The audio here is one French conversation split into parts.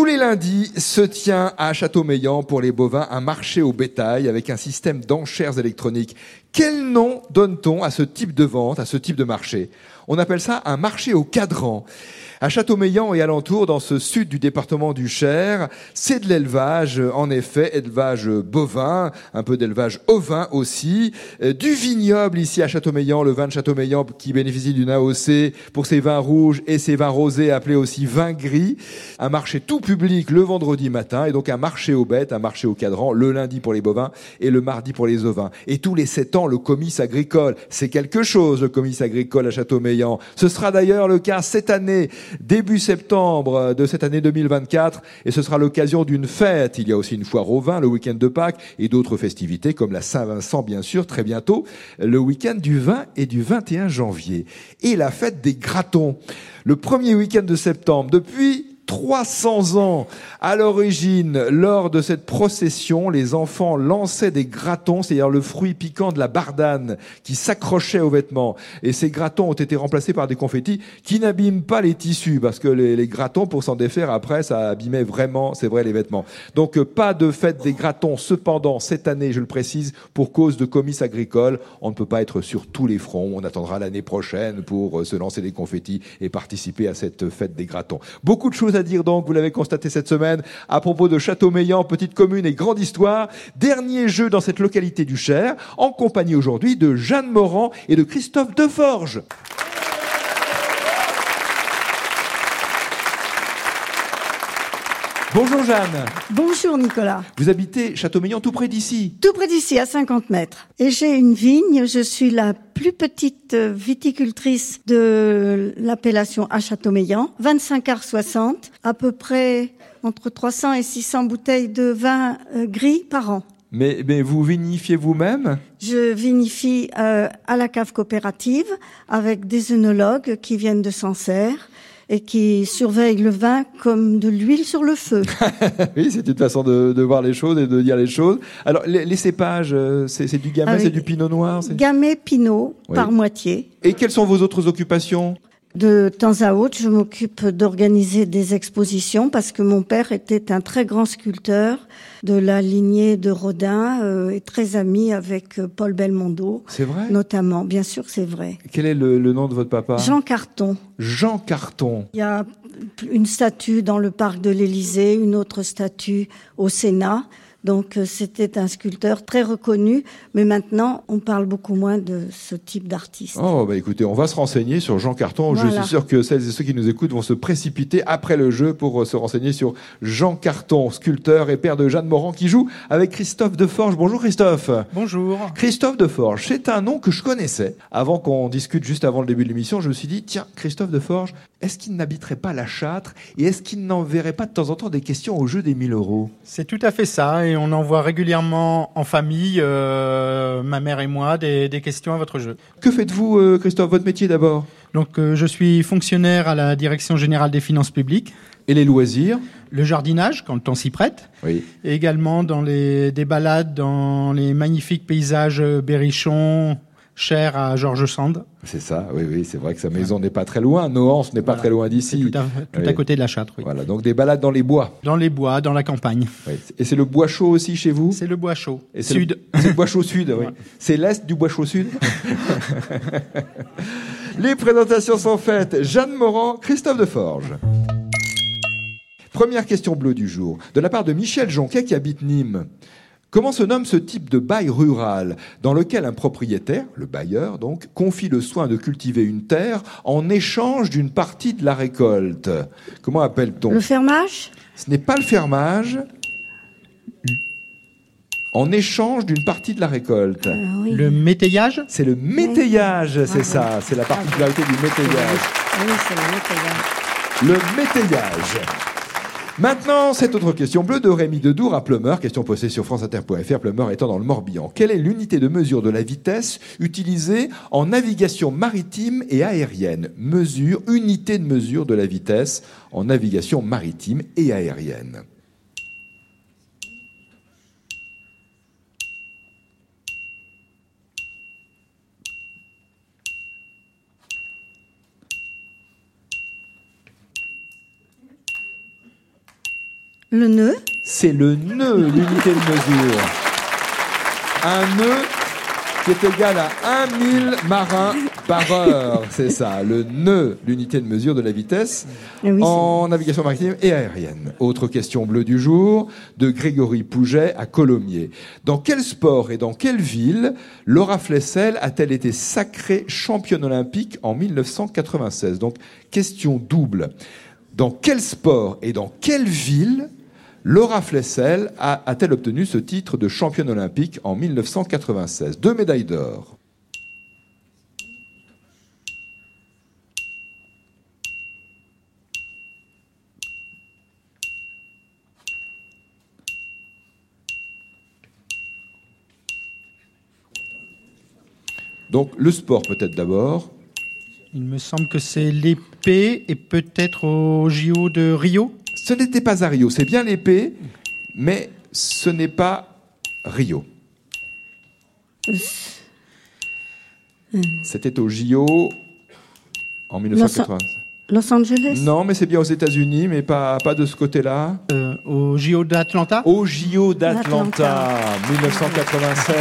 tous les lundis se tient à Châteaumeillan pour les bovins un marché au bétail avec un système d'enchères électroniques. Quel nom donne-t-on à ce type de vente, à ce type de marché? On appelle ça un marché au cadran. À Châteaumeillan et alentour, dans ce sud du département du Cher, c'est de l'élevage, en effet, élevage bovin, un peu d'élevage ovin aussi, euh, du vignoble ici à Châteaumeillan, le vin de Châteaumeillan qui bénéficie d'une AOC pour ses vins rouges et ses vins rosés appelés aussi vins gris, un marché tout public le vendredi matin et donc un marché aux bêtes, un marché au cadran le lundi pour les bovins et le mardi pour les ovins. Et tous les sept ans, le comice agricole, c'est quelque chose, le comice agricole à Châteaumeillan. Ce sera d'ailleurs le cas cette année début septembre de cette année 2024 et ce sera l'occasion d'une fête. Il y a aussi une foire au vin le week-end de Pâques et d'autres festivités comme la Saint-Vincent bien sûr très bientôt le week-end du 20 et du 21 janvier et la fête des gratons le premier week-end de septembre depuis 300 ans. À l'origine, lors de cette procession, les enfants lançaient des gratons, c'est-à-dire le fruit piquant de la bardane qui s'accrochait aux vêtements. Et ces gratons ont été remplacés par des confettis qui n'abîment pas les tissus, parce que les, les gratons, pour s'en défaire après, ça abîmait vraiment, c'est vrai, les vêtements. Donc euh, pas de fête des gratons. Cependant, cette année, je le précise, pour cause de comice agricole, on ne peut pas être sur tous les fronts. On attendra l'année prochaine pour euh, se lancer des confettis et participer à cette fête des gratons. Beaucoup de choses dire donc, vous l'avez constaté cette semaine, à propos de Châteaumeillan, petite commune et grande histoire. Dernier jeu dans cette localité du Cher, en compagnie aujourd'hui de Jeanne Morand et de Christophe Deforge. Bonjour Jeanne. Bonjour Nicolas. Vous habitez Châteaumeillan tout près d'ici. Tout près d'ici, à 50 mètres. Et j'ai une vigne. Je suis la plus petite viticultrice de l'appellation à Châteaumeillan. 25 arts 60, à peu près entre 300 et 600 bouteilles de vin euh, gris par an. Mais, mais vous vinifiez vous-même? Je vinifie euh, à la cave coopérative avec des œnologues qui viennent de Sancerre et qui surveillent le vin comme de l'huile sur le feu. oui, c'est une façon de, de, voir les choses et de dire les choses. Alors, les, les cépages, euh, c'est du gamay, c'est du pinot noir Gamay, pinot, oui. par moitié. Et quelles sont vos autres occupations? De temps à autre, je m'occupe d'organiser des expositions parce que mon père était un très grand sculpteur de la lignée de Rodin euh, et très ami avec Paul Belmondo. C'est vrai? Notamment, bien sûr, c'est vrai. Quel est le, le, nom de votre papa? Jean Carton. Jean Carton. Il y a une statue dans le parc de l'Élysée, une autre statue au Sénat. Donc c'était un sculpteur très reconnu, mais maintenant on parle beaucoup moins de ce type d'artiste. Oh bah écoutez, on va se renseigner sur Jean Carton. Voilà. Je suis sûr que celles et ceux qui nous écoutent vont se précipiter après le jeu pour se renseigner sur Jean Carton, sculpteur et père de Jeanne Morand qui joue avec Christophe Deforge. Bonjour Christophe. Bonjour. Christophe Deforge, c'est un nom que je connaissais. Avant qu'on discute juste avant le début de l'émission, je me suis dit tiens, Christophe Deforge, est-ce qu'il n'habiterait pas la Châtre et est-ce qu'il n'enverrait pas de temps en temps des questions au jeu des 1000 euros? C'est tout à fait ça et on envoie régulièrement en famille, euh, ma mère et moi, des, des, questions à votre jeu. Que faites-vous, euh, Christophe Votre métier d'abord? Donc, euh, je suis fonctionnaire à la Direction générale des finances publiques. Et les loisirs? Le jardinage, quand le temps s'y prête. Oui. Et également dans les, des balades dans les magnifiques paysages berrichons, cher à Georges Sand. C'est ça, oui, oui, c'est vrai que sa maison n'est pas très loin. Nohance n'est pas Voilà. très loin d'ici. Tout, à, tout Oui. à côté de la Châtre, oui. Voilà, donc des balades dans les bois. Dans les bois, dans la campagne. Oui. Et c'est le bois chaud aussi chez vous? C'est le bois chaud. Et c'est Sud. le- C'est le bois chaud sud, oui. Ouais. C'est l'est du bois chaud sud? Les présentations sont faites. Jeanne Morand, Christophe Deforge. Première question bleue du jour, de la part de Michel Jonquet qui habite Nîmes. Comment se nomme ce type de bail rural dans lequel un propriétaire, le bailleur donc, confie le soin de cultiver une terre en échange d'une partie de la récolte? Comment appelle-t-on? Le fermage? Ce n'est pas le fermage. En échange d'une partie de la récolte. Euh, oui. Le métayage? C'est le métayage, c'est Ah, ça, c'est la particularité du métayage. Oui, c'est le métayage. Le métayage. Maintenant, cette autre question bleue de Rémi Dedour à Plumeur, question posée sur franceinter.fr, Plumeur étant dans le Morbihan. Quelle est l'unité de mesure de la vitesse utilisée en navigation maritime et aérienne? Mesure, unité de mesure de la vitesse en navigation maritime et aérienne. Le nœud C'est le nœud, l'unité de mesure. Un nœud qui est égal à 1000 marins par heure. C'est ça, le nœud, l'unité de mesure de la vitesse Eh oui, en navigation maritime et aérienne. Autre question bleue du jour de Grégory Pouget à Colomiers. Dans quel sport et dans quelle ville Laura Flessel a-t-elle été sacrée championne olympique en 1996 Donc, question double. Dans quel sport et dans quelle ville Laura Flessel a-t-elle obtenu ce titre de championne olympique en 1996 Deux médailles d'or. Donc le sport peut-être d'abord. Il me semble que c'est l'épée et peut-être au JO de Rio. Ce n'était pas à Rio, c'est bien l'épée, mais ce n'est pas Rio. C'était au JO en 1980. Los Angeles? Non, mais c'est bien aux États-Unis, mais pas, pas de ce côté-là. Euh, au JO d'Atlanta? Au JO d'Atlanta, 1996.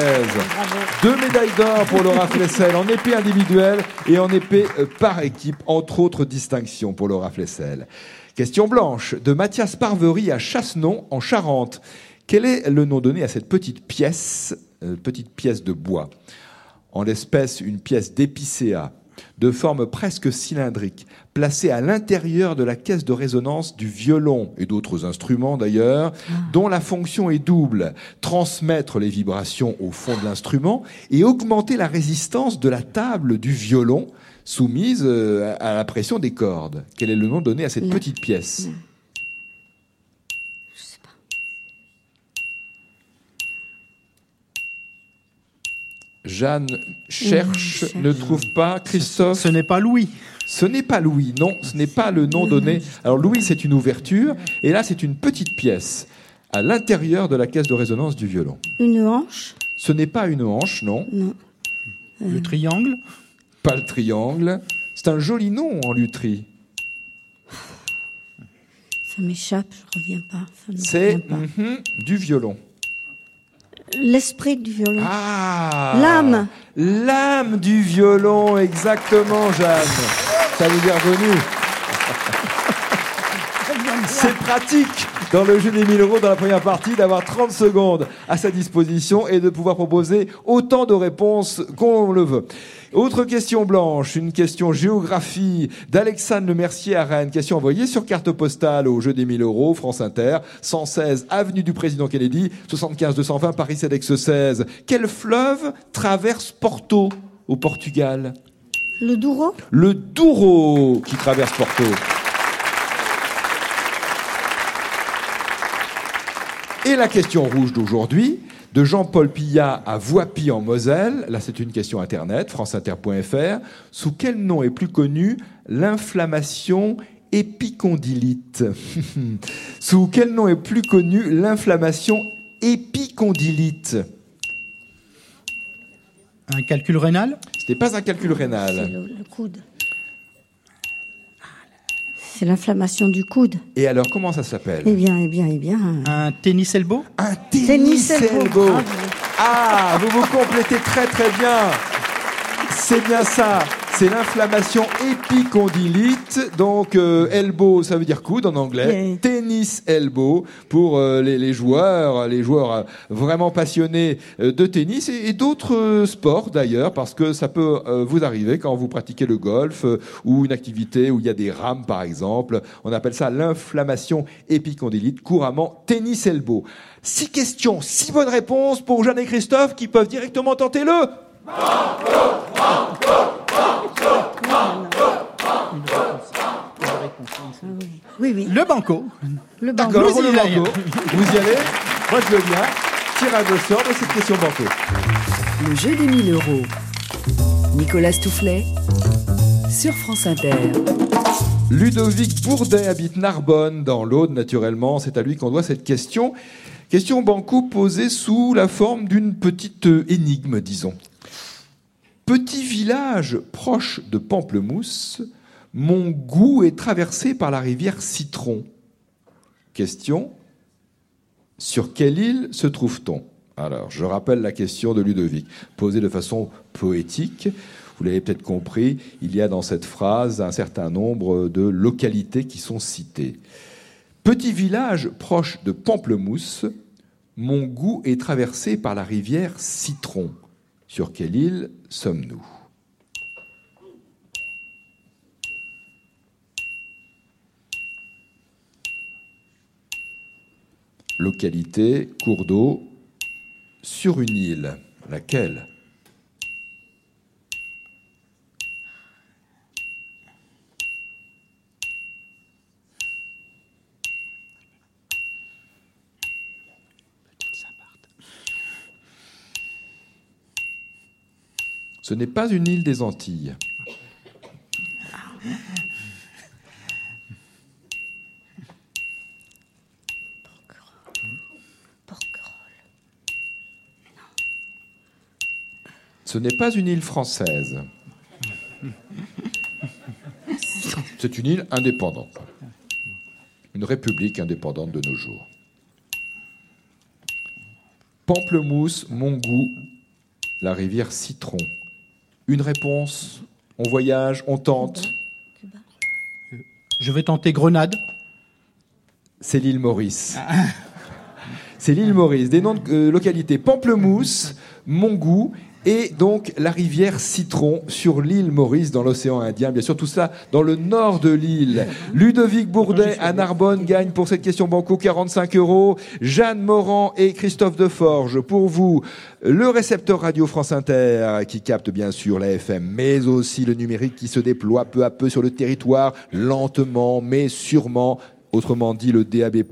Deux médailles d'or pour Laura Flessel en épée individuelle et en épée euh, par équipe, entre autres distinctions pour Laura Flessel. Question blanche de Mathias Parvery à Chassenon, en Charente. Quel est le nom donné à cette petite pièce, euh, petite pièce de bois? En l'espèce, une pièce d'épicéa de forme presque cylindrique, placée à l'intérieur de la caisse de résonance du violon et d'autres instruments d'ailleurs, dont la fonction est double, transmettre les vibrations au fond de l'instrument et augmenter la résistance de la table du violon soumise euh, à la pression des cordes. Quel est le nom donné à cette petite pièce? Jeanne cherche, ne trouve pas. Christophe Ce n'est pas Louis. Ce n'est pas Louis, non, ce n'est pas le nom donné. Alors Louis, c'est une ouverture, et là, c'est une petite pièce à l'intérieur de la caisse de résonance du violon. Une hanche? Ce n'est pas une hanche, non, Non. Le triangle? pas le triangle. C'est un joli nom en lutherie. Ça m'échappe, je reviens pas. Ne C'est mhm, du violon. L'esprit du violon. Ah L'âme. L'âme du violon, exactement, Jeanne. Ça vous est revenu. C'est pratique dans le jeu des 1000 euros dans la première partie d'avoir 30 secondes à sa disposition et de pouvoir proposer autant de réponses qu'on le veut. Autre question blanche, une question géographie d'Alexandre Le Mercier à Rennes. Question envoyée sur carte postale au jeu des 1000 euros, France Inter, 116 avenue du Président Kennedy, 75 220 Paris CEDEX 16. Quel fleuve traverse Porto au Portugal? Le Douro? Le Douro qui traverse Porto. Et la question rouge d'aujourd'hui, de Jean-Paul Pillat à Voipy en Moselle, là c'est une question internet, franceinter.fr, sous quel nom est plus connue l'inflammation épicondylite Sous quel nom est plus connue l'inflammation épicondylite Un calcul rénal? Ce n'est pas un calcul rénal. le, le coude. C'est l'inflammation du coude. Et alors comment ça s'appelle? Eh bien, eh bien, eh bien. Un tennis elbow? Un tennis, Tennis elbow. elbow. Bravo. Ah, vous vous complétez très très bien. C'est bien ça. C'est l'inflammation épicondylite. Donc euh, elbow, ça veut dire coude en anglais. Yeah. Tennis elbow pour euh, les, les joueurs, les joueurs euh, vraiment passionnés euh, de tennis et, et d'autres euh, sports d'ailleurs, parce que ça peut euh, vous arriver quand vous pratiquez le golf euh, ou une activité où il y a des rames par exemple. On appelle ça l'inflammation épicondylite, couramment tennis elbow. Six questions, six bonnes réponses pour Jeanne et Christophe qui peuvent directement tenter le. Oui, oui. Le banco. Le banco. D'accord, Vous le y allez. banco. Vous y allez Moi, je veux bien. Tirage au sort de cette question banco. Le jeu des 1000 euros. Nicolas Toufflet sur France Inter. Ludovic Bourdet habite Narbonne, dans l'Aude, naturellement. C'est à lui qu'on doit cette question. Question banco posée sous la forme d'une petite énigme, disons. Petit village proche de Pamplemousse, mon goût est traversé par la rivière Citron. Question Sur quelle île se trouve-t-on? Alors, je rappelle la question de Ludovic, posée de façon poétique. Vous l'avez peut-être compris, il y a dans cette phrase un certain nombre de localités qui sont citées. Petit village proche de Pamplemousse, mon goût est traversé par la rivière Citron. Sur quelle île sommes-nous? Localité, cours d'eau, sur une île. Laquelle? Ce n'est pas une île des Antilles. Ce n'est pas une île française. C'est une île indépendante. Une république indépendante de nos jours. Pamplemousse, Mongou, la rivière Citron. Une réponse, on voyage, on tente. Je vais tenter Grenade. C'est l'île Maurice. C'est l'île Maurice. Des noms de euh, localités Pamplemousse, Mongou et donc la rivière Citron sur l'île Maurice dans l'océan Indien. Bien sûr, tout ça dans le nord de l'île. Ludovic Bourdet à Narbonne gagne pour cette question banco 45 euros. Jeanne Morand et Christophe Deforge pour vous. Le récepteur radio France Inter qui capte bien sûr la FM, mais aussi le numérique qui se déploie peu à peu sur le territoire, lentement mais sûrement, autrement dit le DAB+.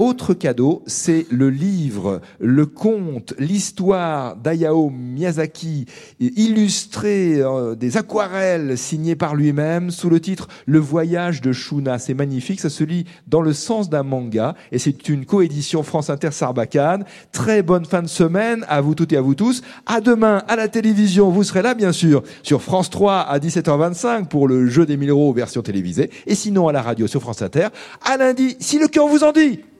Autre cadeau, c'est le livre, le conte, l'histoire d'Ayao Miyazaki, illustré euh, des aquarelles signées par lui-même sous le titre Le voyage de Shuna. C'est magnifique, ça se lit dans le sens d'un manga et c'est une coédition France Inter Sarbacane. Très bonne fin de semaine à vous toutes et à vous tous. À demain à la télévision, vous serez là bien sûr sur France 3 à 17h25 pour le jeu des 1000 euros version télévisée et sinon à la radio sur France Inter. À lundi, si le cœur vous en dit.